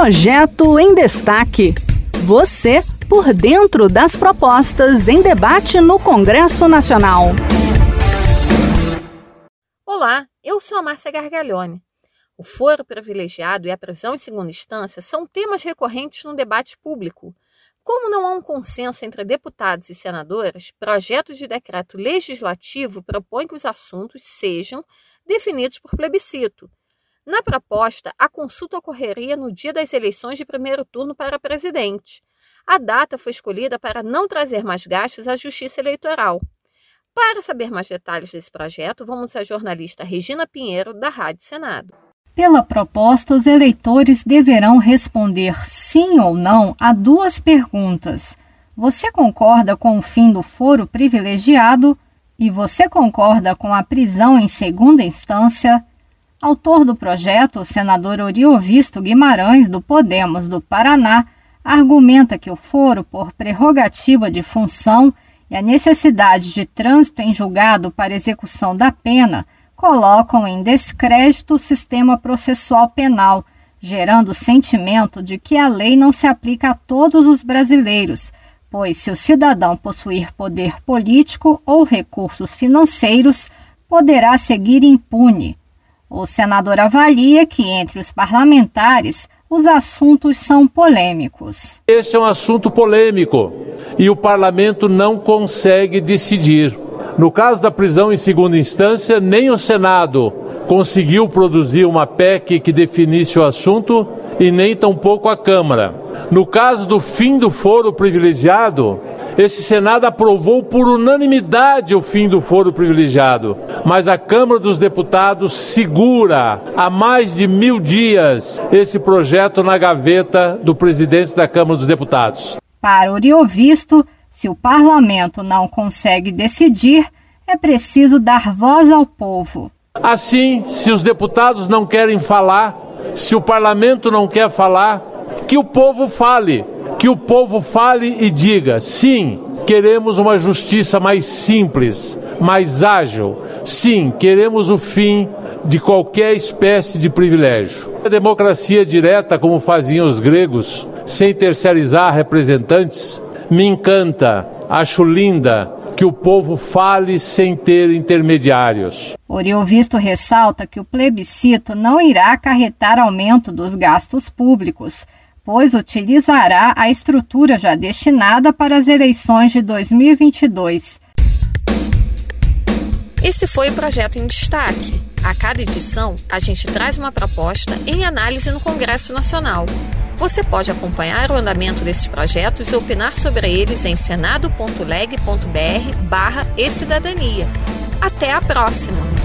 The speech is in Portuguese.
Projeto em Destaque. Você por dentro das propostas em debate no Congresso Nacional. Olá, eu sou a Márcia Gargalhone. O foro privilegiado e a prisão em segunda instância são temas recorrentes no debate público. Como não há um consenso entre deputados e senadores, projetos de decreto legislativo propõem que os assuntos sejam definidos por plebiscito. Na proposta, a consulta ocorreria no dia das eleições de primeiro turno para presidente. A data foi escolhida para não trazer mais gastos à Justiça Eleitoral. Para saber mais detalhes desse projeto, vamos à jornalista Regina Pinheiro, da Rádio Senado. Pela proposta, os eleitores deverão responder sim ou não a duas perguntas. Você concorda com o fim do foro privilegiado? E você concorda com a prisão em segunda instância? Autor do projeto, o senador Oriovisto Guimarães, do Podemos do Paraná, argumenta que o foro, por prerrogativa de função e a necessidade de trânsito em julgado para execução da pena, colocam em descrédito o sistema processual penal, gerando o sentimento de que a lei não se aplica a todos os brasileiros, pois se o cidadão possuir poder político ou recursos financeiros, poderá seguir impune. O senador avalia que entre os parlamentares os assuntos são polêmicos. Esse é um assunto polêmico e o parlamento não consegue decidir. No caso da prisão em segunda instância, nem o Senado conseguiu produzir uma PEC que definisse o assunto e nem tampouco a Câmara. No caso do fim do foro privilegiado, esse Senado aprovou por unanimidade o fim do foro privilegiado, mas a Câmara dos Deputados segura há mais de mil dias esse projeto na gaveta do presidente da Câmara dos Deputados. Para Oriovisto, se o parlamento não consegue decidir, é preciso dar voz ao povo. Assim, se os deputados não querem falar, se o parlamento não quer falar, que o povo fale que o povo fale e diga: sim, queremos uma justiça mais simples, mais ágil. Sim, queremos o fim de qualquer espécie de privilégio. A democracia direta, como faziam os gregos, sem terceirizar representantes, me encanta, acho linda que o povo fale sem ter intermediários. Oriovisto ressalta que o plebiscito não irá acarretar aumento dos gastos públicos pois utilizará a estrutura já destinada para as eleições de 2022. Esse foi o projeto em destaque. A cada edição, a gente traz uma proposta em análise no Congresso Nacional. Você pode acompanhar o andamento desses projetos e opinar sobre eles em senado.leg.br barra e cidadania. Até a próxima!